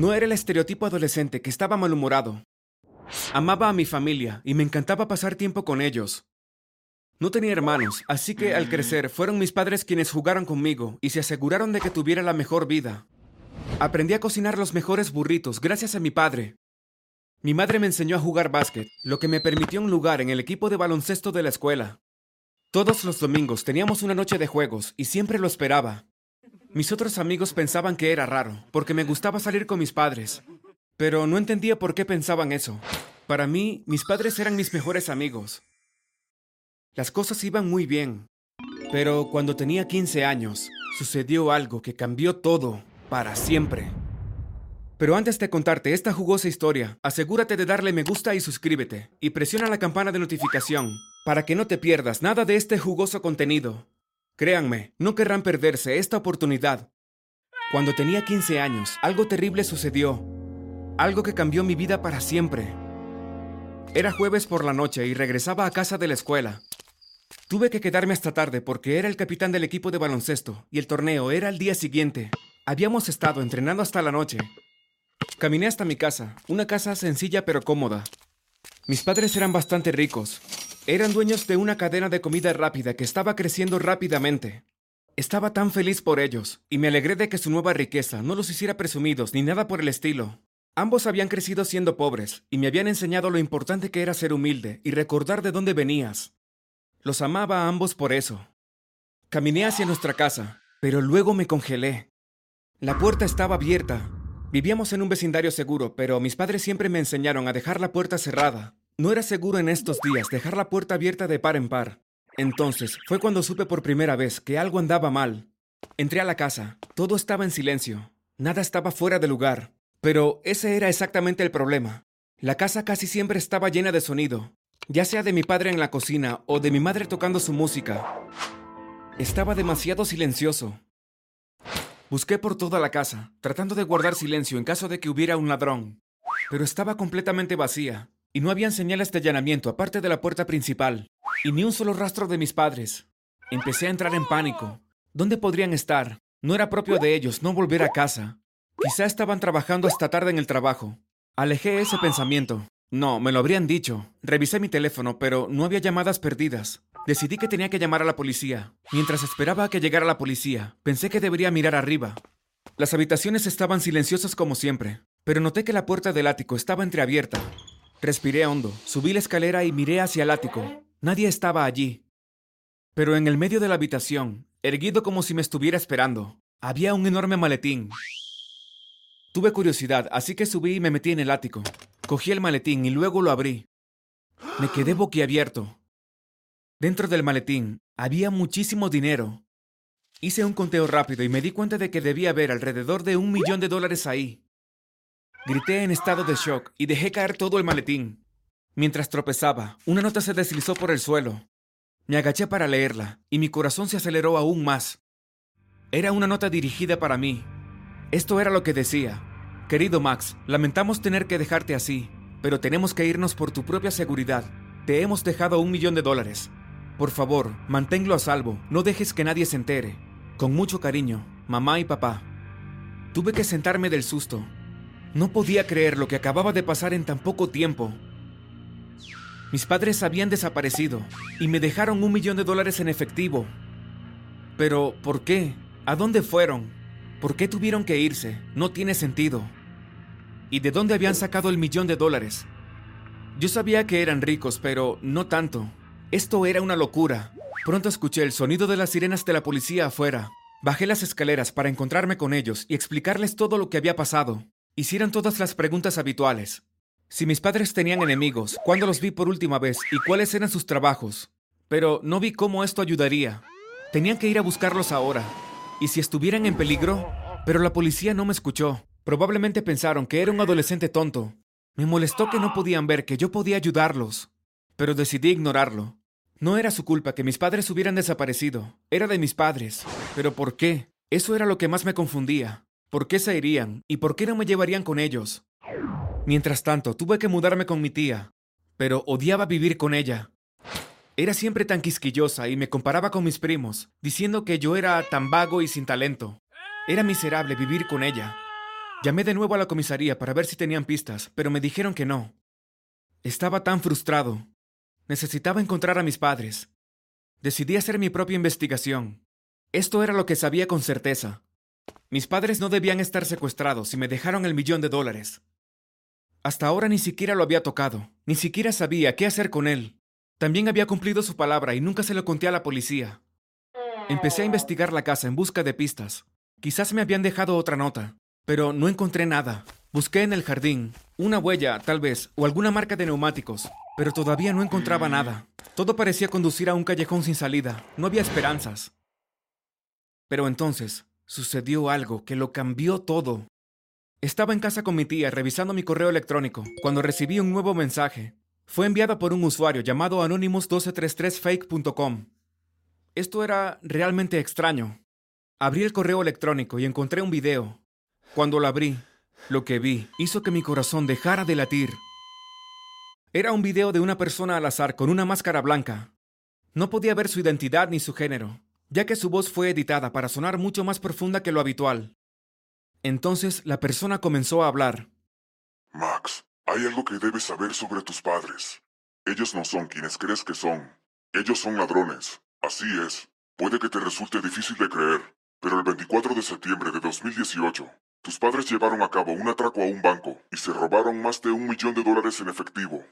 No era el estereotipo adolescente que estaba malhumorado. Amaba a mi familia y me encantaba pasar tiempo con ellos. No tenía hermanos, así que al crecer fueron mis padres quienes jugaron conmigo y se aseguraron de que tuviera la mejor vida. Aprendí a cocinar los mejores burritos gracias a mi padre. Mi madre me enseñó a jugar básquet, lo que me permitió un lugar en el equipo de baloncesto de la escuela. Todos los domingos teníamos una noche de juegos y siempre lo esperaba. Mis otros amigos pensaban que era raro, porque me gustaba salir con mis padres. Pero no entendía por qué pensaban eso. Para mí, mis padres eran mis mejores amigos. Las cosas iban muy bien. Pero cuando tenía 15 años, sucedió algo que cambió todo para siempre. Pero antes de contarte esta jugosa historia, asegúrate de darle me gusta y suscríbete, y presiona la campana de notificación, para que no te pierdas nada de este jugoso contenido. Créanme, no querrán perderse esta oportunidad. Cuando tenía 15 años, algo terrible sucedió. Algo que cambió mi vida para siempre. Era jueves por la noche y regresaba a casa de la escuela. Tuve que quedarme hasta tarde porque era el capitán del equipo de baloncesto y el torneo era el día siguiente. Habíamos estado entrenando hasta la noche. Caminé hasta mi casa, una casa sencilla pero cómoda. Mis padres eran bastante ricos. Eran dueños de una cadena de comida rápida que estaba creciendo rápidamente. Estaba tan feliz por ellos, y me alegré de que su nueva riqueza no los hiciera presumidos ni nada por el estilo. Ambos habían crecido siendo pobres, y me habían enseñado lo importante que era ser humilde y recordar de dónde venías. Los amaba a ambos por eso. Caminé hacia nuestra casa, pero luego me congelé. La puerta estaba abierta. Vivíamos en un vecindario seguro, pero mis padres siempre me enseñaron a dejar la puerta cerrada. No era seguro en estos días dejar la puerta abierta de par en par. Entonces fue cuando supe por primera vez que algo andaba mal. Entré a la casa. Todo estaba en silencio. Nada estaba fuera de lugar. Pero ese era exactamente el problema. La casa casi siempre estaba llena de sonido, ya sea de mi padre en la cocina o de mi madre tocando su música. Estaba demasiado silencioso. Busqué por toda la casa, tratando de guardar silencio en caso de que hubiera un ladrón, pero estaba completamente vacía, y no habían señales de allanamiento aparte de la puerta principal, y ni un solo rastro de mis padres. Empecé a entrar en pánico. ¿Dónde podrían estar? No era propio de ellos no volver a casa. Quizá estaban trabajando hasta tarde en el trabajo. Alejé ese pensamiento, no, me lo habrían dicho. Revisé mi teléfono, pero no había llamadas perdidas. Decidí que tenía que llamar a la policía. Mientras esperaba a que llegara la policía, pensé que debería mirar arriba. Las habitaciones estaban silenciosas como siempre, pero noté que la puerta del ático estaba entreabierta. Respiré hondo, subí la escalera y miré hacia el ático. Nadie estaba allí. Pero en el medio de la habitación, erguido como si me estuviera esperando, había un enorme maletín. Tuve curiosidad, así que subí y me metí en el ático. Cogí el maletín y luego lo abrí. Me quedé boquiabierto. Dentro del maletín había muchísimo dinero. Hice un conteo rápido y me di cuenta de que debía haber alrededor de un millón de dólares ahí. Grité en estado de shock y dejé caer todo el maletín. Mientras tropezaba, una nota se deslizó por el suelo. Me agaché para leerla y mi corazón se aceleró aún más. Era una nota dirigida para mí. Esto era lo que decía. Querido Max, lamentamos tener que dejarte así, pero tenemos que irnos por tu propia seguridad. Te hemos dejado un millón de dólares. Por favor, manténlo a salvo, no dejes que nadie se entere. Con mucho cariño, mamá y papá. Tuve que sentarme del susto. No podía creer lo que acababa de pasar en tan poco tiempo. Mis padres habían desaparecido y me dejaron un millón de dólares en efectivo. Pero, ¿por qué? ¿A dónde fueron? ¿Por qué tuvieron que irse? No tiene sentido y de dónde habían sacado el millón de dólares. Yo sabía que eran ricos, pero no tanto. Esto era una locura. Pronto escuché el sonido de las sirenas de la policía afuera. Bajé las escaleras para encontrarme con ellos y explicarles todo lo que había pasado. Hicieron todas las preguntas habituales. Si mis padres tenían enemigos, cuándo los vi por última vez y cuáles eran sus trabajos. Pero no vi cómo esto ayudaría. Tenían que ir a buscarlos ahora. Y si estuvieran en peligro, pero la policía no me escuchó. Probablemente pensaron que era un adolescente tonto. Me molestó que no podían ver que yo podía ayudarlos. Pero decidí ignorarlo. No era su culpa que mis padres hubieran desaparecido. Era de mis padres. Pero ¿por qué? Eso era lo que más me confundía. ¿Por qué se irían? ¿Y por qué no me llevarían con ellos? Mientras tanto, tuve que mudarme con mi tía. Pero odiaba vivir con ella. Era siempre tan quisquillosa y me comparaba con mis primos, diciendo que yo era tan vago y sin talento. Era miserable vivir con ella. Llamé de nuevo a la comisaría para ver si tenían pistas, pero me dijeron que no. Estaba tan frustrado. Necesitaba encontrar a mis padres. Decidí hacer mi propia investigación. Esto era lo que sabía con certeza. Mis padres no debían estar secuestrados y me dejaron el millón de dólares. Hasta ahora ni siquiera lo había tocado, ni siquiera sabía qué hacer con él. También había cumplido su palabra y nunca se lo conté a la policía. Empecé a investigar la casa en busca de pistas. Quizás me habían dejado otra nota, pero no encontré nada. Busqué en el jardín, una huella, tal vez, o alguna marca de neumáticos, pero todavía no encontraba nada. Todo parecía conducir a un callejón sin salida. No había esperanzas. Pero entonces sucedió algo que lo cambió todo. Estaba en casa con mi tía revisando mi correo electrónico cuando recibí un nuevo mensaje. Fue enviado por un usuario llamado anonymous1233fake.com. Esto era realmente extraño. Abrí el correo electrónico y encontré un video. Cuando lo abrí, lo que vi hizo que mi corazón dejara de latir. Era un video de una persona al azar con una máscara blanca. No podía ver su identidad ni su género, ya que su voz fue editada para sonar mucho más profunda que lo habitual. Entonces la persona comenzó a hablar. Max, hay algo que debes saber sobre tus padres. Ellos no son quienes crees que son. Ellos son ladrones. Así es. Puede que te resulte difícil de creer, pero el 24 de septiembre de 2018, tus padres llevaron a cabo un atraco a un banco y se robaron más de un millón de dólares en efectivo.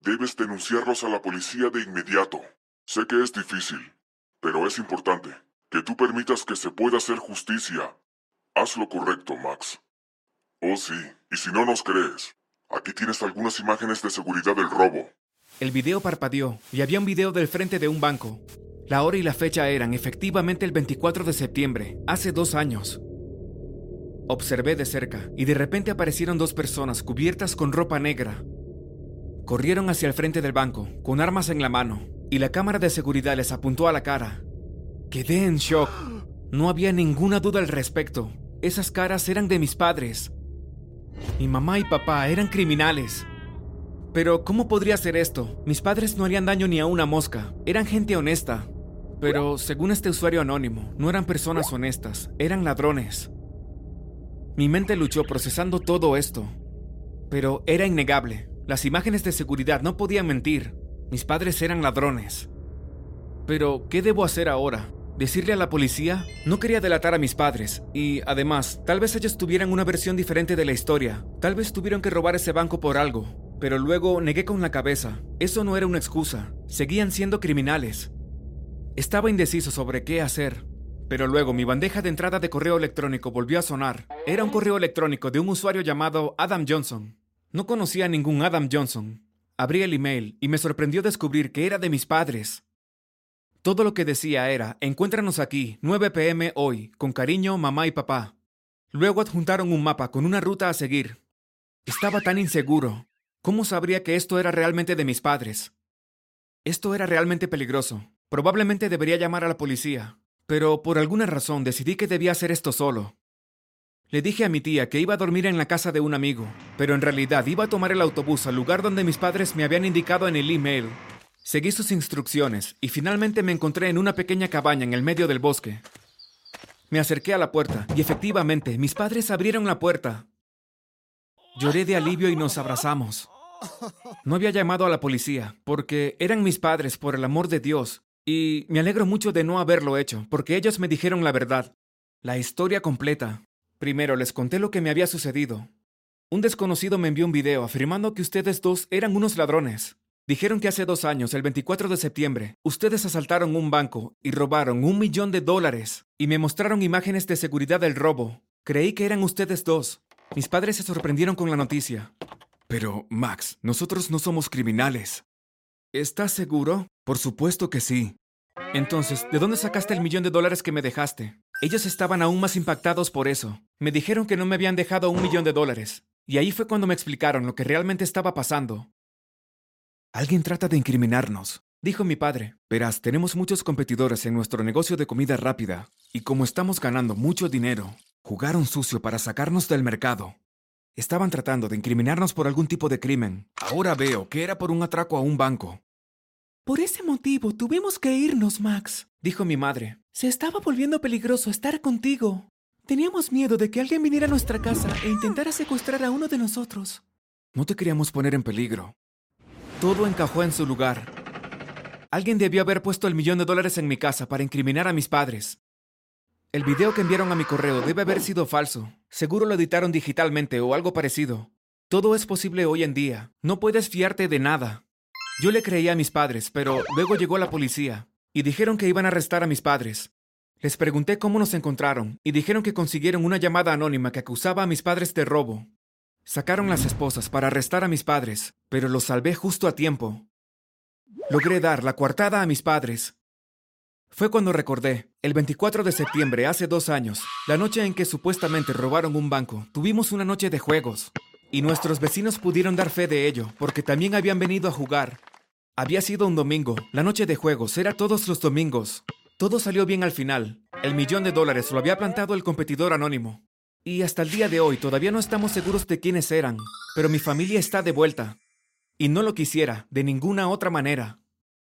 Debes denunciarlos a la policía de inmediato. Sé que es difícil, pero es importante que tú permitas que se pueda hacer justicia. Haz lo correcto, Max. Oh sí, y si no nos crees, Aquí tienes algunas imágenes de seguridad del robo. El video parpadeó y había un video del frente de un banco. La hora y la fecha eran efectivamente el 24 de septiembre, hace dos años. Observé de cerca y de repente aparecieron dos personas cubiertas con ropa negra. Corrieron hacia el frente del banco, con armas en la mano, y la cámara de seguridad les apuntó a la cara. Quedé en shock. No había ninguna duda al respecto. Esas caras eran de mis padres. Mi mamá y papá eran criminales. Pero, ¿cómo podría ser esto? Mis padres no harían daño ni a una mosca. Eran gente honesta. Pero, según este usuario anónimo, no eran personas honestas, eran ladrones. Mi mente luchó procesando todo esto. Pero era innegable. Las imágenes de seguridad no podían mentir. Mis padres eran ladrones. Pero, ¿qué debo hacer ahora? Decirle a la policía, no quería delatar a mis padres, y además, tal vez ellos tuvieran una versión diferente de la historia, tal vez tuvieron que robar ese banco por algo, pero luego negué con la cabeza, eso no era una excusa, seguían siendo criminales. Estaba indeciso sobre qué hacer, pero luego mi bandeja de entrada de correo electrónico volvió a sonar. Era un correo electrónico de un usuario llamado Adam Johnson. No conocía a ningún Adam Johnson. Abrí el email y me sorprendió descubrir que era de mis padres. Todo lo que decía era, encuéntranos aquí, 9 pm hoy, con cariño, mamá y papá. Luego adjuntaron un mapa con una ruta a seguir. Estaba tan inseguro. ¿Cómo sabría que esto era realmente de mis padres? Esto era realmente peligroso. Probablemente debería llamar a la policía, pero por alguna razón decidí que debía hacer esto solo. Le dije a mi tía que iba a dormir en la casa de un amigo, pero en realidad iba a tomar el autobús al lugar donde mis padres me habían indicado en el email Seguí sus instrucciones y finalmente me encontré en una pequeña cabaña en el medio del bosque. Me acerqué a la puerta y efectivamente mis padres abrieron la puerta. Lloré de alivio y nos abrazamos. No había llamado a la policía porque eran mis padres por el amor de Dios y me alegro mucho de no haberlo hecho porque ellos me dijeron la verdad, la historia completa. Primero les conté lo que me había sucedido. Un desconocido me envió un video afirmando que ustedes dos eran unos ladrones. Dijeron que hace dos años, el 24 de septiembre, ustedes asaltaron un banco y robaron un millón de dólares y me mostraron imágenes de seguridad del robo. Creí que eran ustedes dos. Mis padres se sorprendieron con la noticia. Pero, Max, nosotros no somos criminales. ¿Estás seguro? Por supuesto que sí. Entonces, ¿de dónde sacaste el millón de dólares que me dejaste? Ellos estaban aún más impactados por eso. Me dijeron que no me habían dejado un millón de dólares. Y ahí fue cuando me explicaron lo que realmente estaba pasando. Alguien trata de incriminarnos, dijo mi padre. Verás, tenemos muchos competidores en nuestro negocio de comida rápida, y como estamos ganando mucho dinero, jugaron sucio para sacarnos del mercado. Estaban tratando de incriminarnos por algún tipo de crimen. Ahora veo que era por un atraco a un banco. Por ese motivo tuvimos que irnos, Max, dijo mi madre. Se estaba volviendo peligroso estar contigo. Teníamos miedo de que alguien viniera a nuestra casa e intentara secuestrar a uno de nosotros. No te queríamos poner en peligro. Todo encajó en su lugar. Alguien debió haber puesto el millón de dólares en mi casa para incriminar a mis padres. El video que enviaron a mi correo debe haber sido falso. Seguro lo editaron digitalmente o algo parecido. Todo es posible hoy en día. No puedes fiarte de nada. Yo le creía a mis padres, pero luego llegó la policía y dijeron que iban a arrestar a mis padres. Les pregunté cómo nos encontraron y dijeron que consiguieron una llamada anónima que acusaba a mis padres de robo. Sacaron las esposas para arrestar a mis padres, pero los salvé justo a tiempo. Logré dar la coartada a mis padres. Fue cuando recordé, el 24 de septiembre, hace dos años, la noche en que supuestamente robaron un banco, tuvimos una noche de juegos. Y nuestros vecinos pudieron dar fe de ello, porque también habían venido a jugar. Había sido un domingo, la noche de juegos, era todos los domingos. Todo salió bien al final. El millón de dólares lo había plantado el competidor anónimo. Y hasta el día de hoy todavía no estamos seguros de quiénes eran, pero mi familia está de vuelta. Y no lo quisiera, de ninguna otra manera.